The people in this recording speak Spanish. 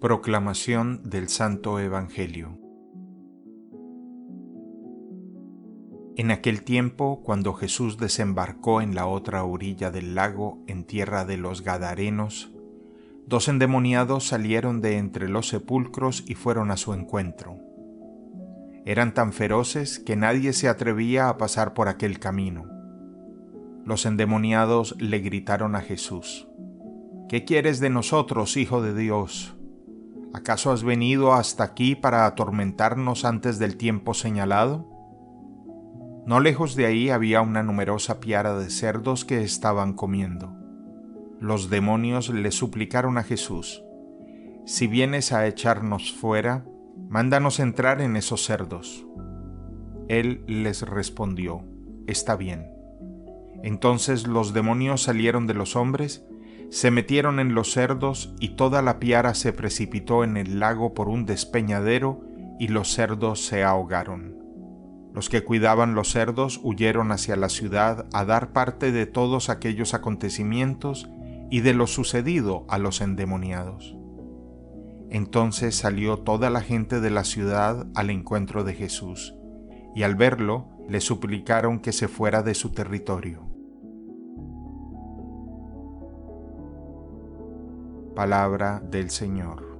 Proclamación del Santo Evangelio En aquel tiempo, cuando Jesús desembarcó en la otra orilla del lago, en tierra de los Gadarenos, dos endemoniados salieron de entre los sepulcros y fueron a su encuentro. Eran tan feroces que nadie se atrevía a pasar por aquel camino. Los endemoniados le gritaron a Jesús, ¿Qué quieres de nosotros, Hijo de Dios? ¿Acaso has venido hasta aquí para atormentarnos antes del tiempo señalado? No lejos de ahí había una numerosa piara de cerdos que estaban comiendo. Los demonios le suplicaron a Jesús, Si vienes a echarnos fuera, mándanos entrar en esos cerdos. Él les respondió, Está bien. Entonces los demonios salieron de los hombres, se metieron en los cerdos y toda la piara se precipitó en el lago por un despeñadero y los cerdos se ahogaron. Los que cuidaban los cerdos huyeron hacia la ciudad a dar parte de todos aquellos acontecimientos y de lo sucedido a los endemoniados. Entonces salió toda la gente de la ciudad al encuentro de Jesús, y al verlo le suplicaron que se fuera de su territorio. Palabra del Señor.